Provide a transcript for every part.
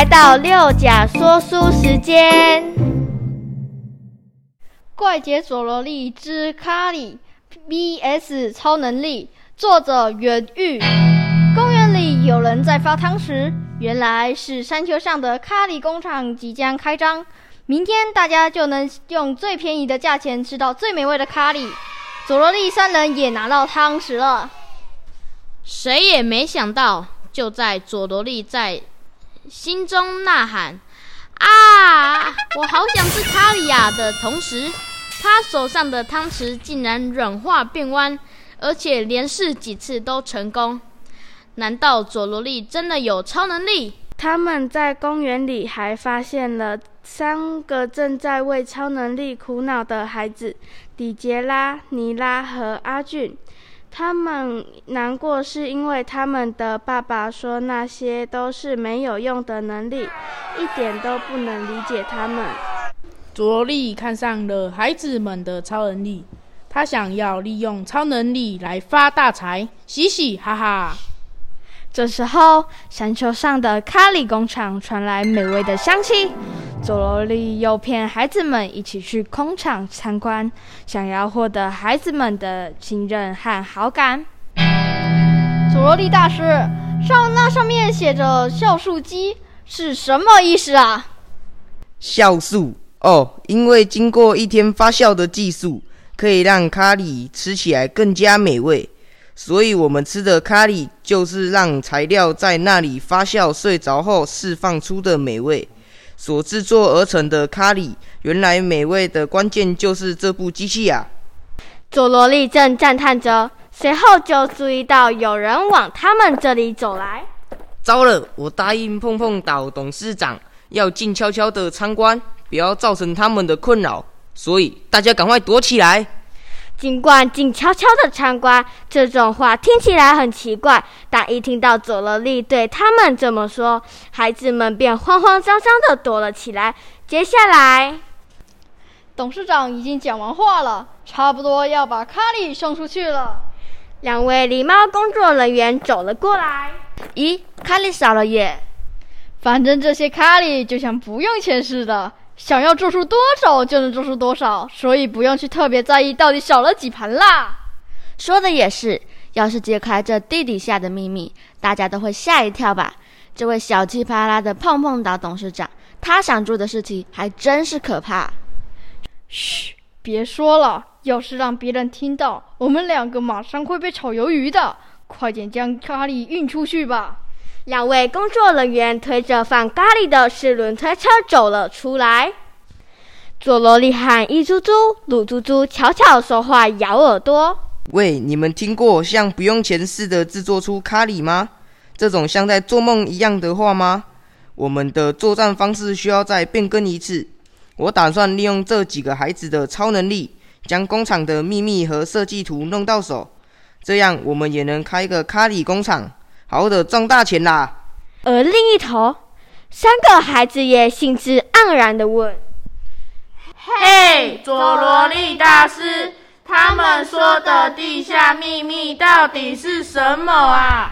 来到六甲说书时间，《怪杰佐罗利之卡里 VS 超能力》，作者袁玉。公园里有人在发汤匙，原来是山丘上的卡里工厂即将开张，明天大家就能用最便宜的价钱吃到最美味的卡里。佐罗利三人也拿到汤匙了，谁也没想到，就在佐罗利在。心中呐喊：“啊，我好想吃卡里亚！”的同时，他手上的汤匙竟然软化变弯，而且连试几次都成功。难道佐罗利真的有超能力？他们在公园里还发现了三个正在为超能力苦恼的孩子：迪杰拉、尼拉和阿俊。他们难过，是因为他们的爸爸说那些都是没有用的能力，一点都不能理解他们。卓力看上了孩子们的超能力，他想要利用超能力来发大财，嘻嘻哈哈。这时候，山丘上的咖喱工厂传来美味的香气。佐罗利诱骗孩子们一起去工厂参观，想要获得孩子们的信任和好感。佐罗利大师，上那上面写着“酵素机”是什么意思啊？酵素哦，因为经过一天发酵的技术，可以让咖喱吃起来更加美味。所以，我们吃的咖喱就是让材料在那里发酵、睡着后释放出的美味所制作而成的咖喱。原来，美味的关键就是这部机器啊！佐罗利正赞叹着，随后就注意到有人往他们这里走来。糟了，我答应碰碰岛董事长要静悄悄的参观，不要造成他们的困扰，所以大家赶快躲起来。尽管静悄悄的参观这种话听起来很奇怪，但一听到佐罗利对他们这么说，孩子们便慌慌张张的躲了起来。接下来，董事长已经讲完话了，差不多要把卡里送出去了。两位狸猫工作人员走了过来。咦，卡里少了耶！反正这些卡里就像不用钱似的。想要做出多少就能做出多少，所以不用去特别在意到底少了几盘啦。说的也是，要是揭开这地底下的秘密，大家都会吓一跳吧？这位小气巴拉的碰碰岛董事长，他想做的事情还真是可怕。嘘，别说了，要是让别人听到，我们两个马上会被炒鱿鱼的。快点将咖喱运出去吧。两位工作人员推着放咖喱的四轮推车走了出来。佐罗利和一猪猪、鲁猪猪悄悄说话，咬耳朵。喂，你们听过像不用钱似的制作出咖喱吗？这种像在做梦一样的话吗？我们的作战方式需要再变更一次。我打算利用这几个孩子的超能力，将工厂的秘密和设计图弄到手，这样我们也能开个咖喱工厂。好的，赚大钱啦！而另一头，三个孩子也兴致盎然的问：“嘿，佐罗利大师，他们说的地下秘密到底是什么啊？”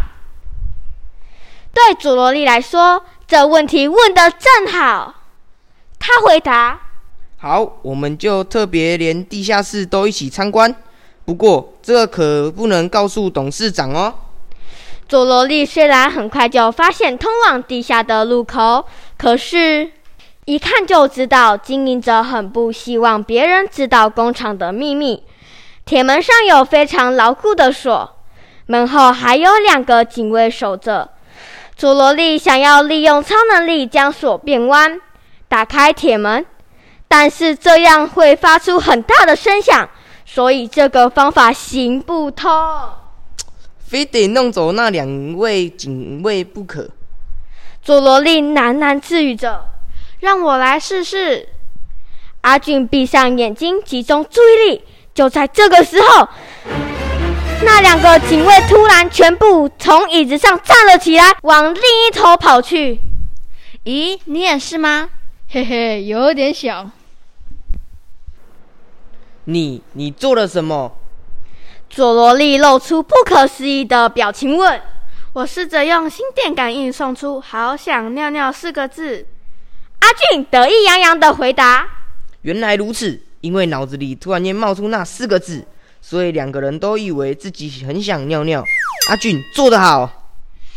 对佐罗利来说，这问题问得正好。他回答：“好，我们就特别连地下室都一起参观。不过，这可不能告诉董事长哦。”佐罗利虽然很快就发现通往地下的路口，可是，一看就知道经营者很不希望别人知道工厂的秘密。铁门上有非常牢固的锁，门后还有两个警卫守着。佐罗利想要利用超能力将锁变弯，打开铁门，但是这样会发出很大的声响，所以这个方法行不通。非得弄走那两位警卫不可。佐罗利喃喃自语着：“让我来试试。”阿俊闭上眼睛，集中注意力。就在这个时候，那两个警卫突然全部从椅子上站了起来，往另一头跑去。咦，你也是吗？嘿嘿，有点小。你，你做了什么？佐罗利露出不可思议的表情，问：“我试着用心电感应送出“好想尿尿”四个字。阿俊得意洋洋的回答：“原来如此，因为脑子里突然间冒出那四个字，所以两个人都以为自己很想尿尿。阿俊做得好。”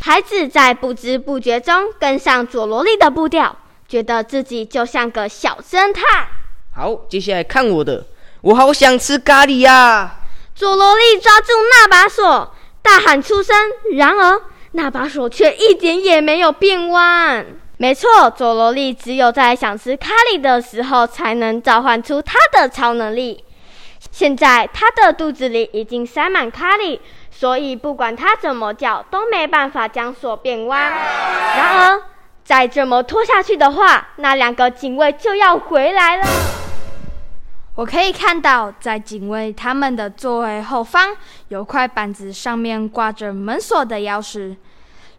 孩子在不知不觉中跟上佐罗莉的步调，觉得自己就像个小侦探。好，接下来看我的，我好想吃咖喱呀！佐罗莉抓住那把锁，大喊出声。然而，那把锁却一点也没有变弯。没错，佐罗莉只有在想吃咖喱的时候，才能召唤出她的超能力。现在，她的肚子里已经塞满咖喱，所以不管她怎么叫，都没办法将锁变弯。然而，再这么拖下去的话，那两个警卫就要回来了。我可以看到，在警卫他们的座位后方有块板子，上面挂着门锁的钥匙。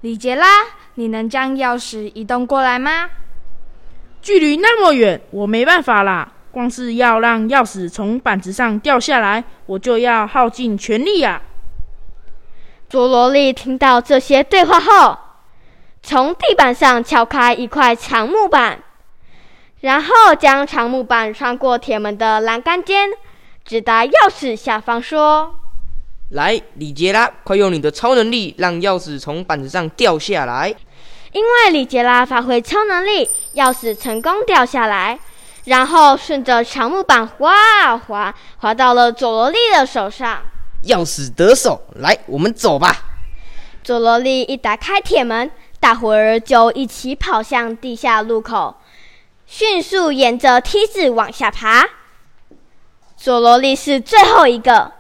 李杰拉，你能将钥匙移动过来吗？距离那么远，我没办法啦。光是要让钥匙从板子上掉下来，我就要耗尽全力啊！佐罗利听到这些对话后，从地板上撬开一块长木板。然后将长木板穿过铁门的栏杆间，直达钥匙下方，说：“来，李杰拉，快用你的超能力，让钥匙从板子上掉下来。”因为李杰拉发挥超能力，钥匙成功掉下来，然后顺着长木板滑啊滑，滑到了佐罗莉的手上。钥匙得手，来，我们走吧。佐罗莉一打开铁门，大伙儿就一起跑向地下路口。迅速沿着梯子往下爬，佐罗莉是最后一个。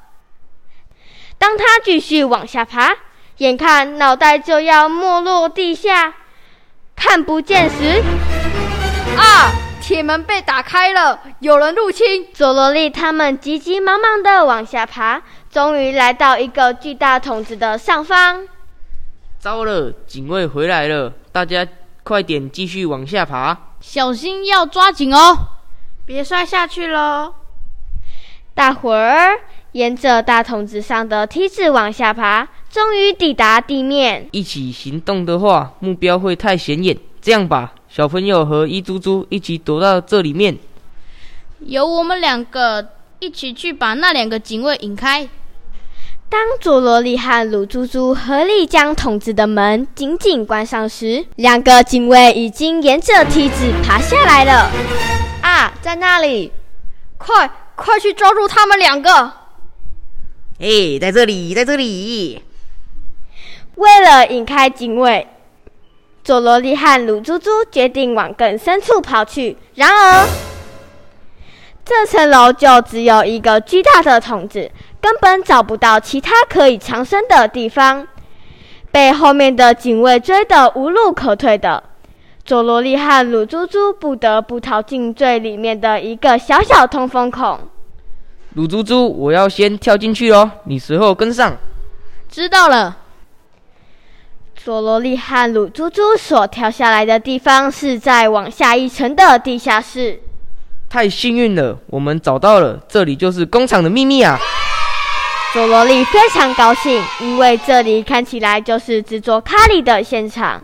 当他继续往下爬，眼看脑袋就要没落地下，看不见时，啊！铁门被打开了，有人入侵！佐罗莉他们急急忙忙的往下爬，终于来到一个巨大桶子的上方。糟了，警卫回来了！大家快点继续往下爬。小心，要抓紧哦！别摔下去喽！大伙儿沿着大筒子上的梯子往下爬，终于抵达地面。一起行动的话，目标会太显眼。这样吧，小朋友和一猪猪一起躲到这里面，由我们两个一起去把那两个警卫引开。当佐罗莉和鲁猪猪合力将筒子的门紧紧关上时，两个警卫已经沿着梯子爬下来了。啊，在那里！快快去抓住他们两个！哎，在这里，在这里！为了引开警卫，佐罗莉和鲁猪猪决定往更深处跑去。然而，这层楼就只有一个巨大的筒子。根本找不到其他可以藏身的地方，被后面的警卫追得无路可退的佐罗利和鲁猪猪不得不逃进最里面的一个小小通风孔。鲁猪猪，我要先跳进去哦，你随后跟上。知道了。佐罗利和鲁猪猪所跳下来的地方是在往下一层的地下室。太幸运了，我们找到了，这里就是工厂的秘密啊！佐罗利非常高兴，因为这里看起来就是制作咖喱的现场。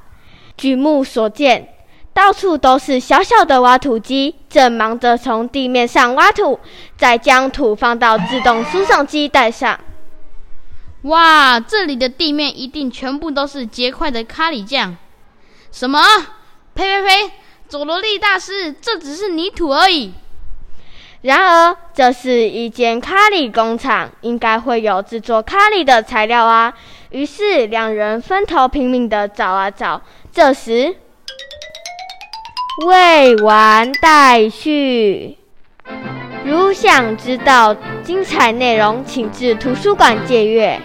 举目所见，到处都是小小的挖土机，正忙着从地面上挖土，再将土放到自动输送机带上。哇，这里的地面一定全部都是结块的咖喱酱！什么？呸呸呸！佐罗利大师，这只是泥土而已。然而，这是一间咖喱工厂，应该会有制作咖喱的材料啊。于是，两人分头拼命的找啊找。这时，未完待续。如想知道精彩内容，请至图书馆借阅。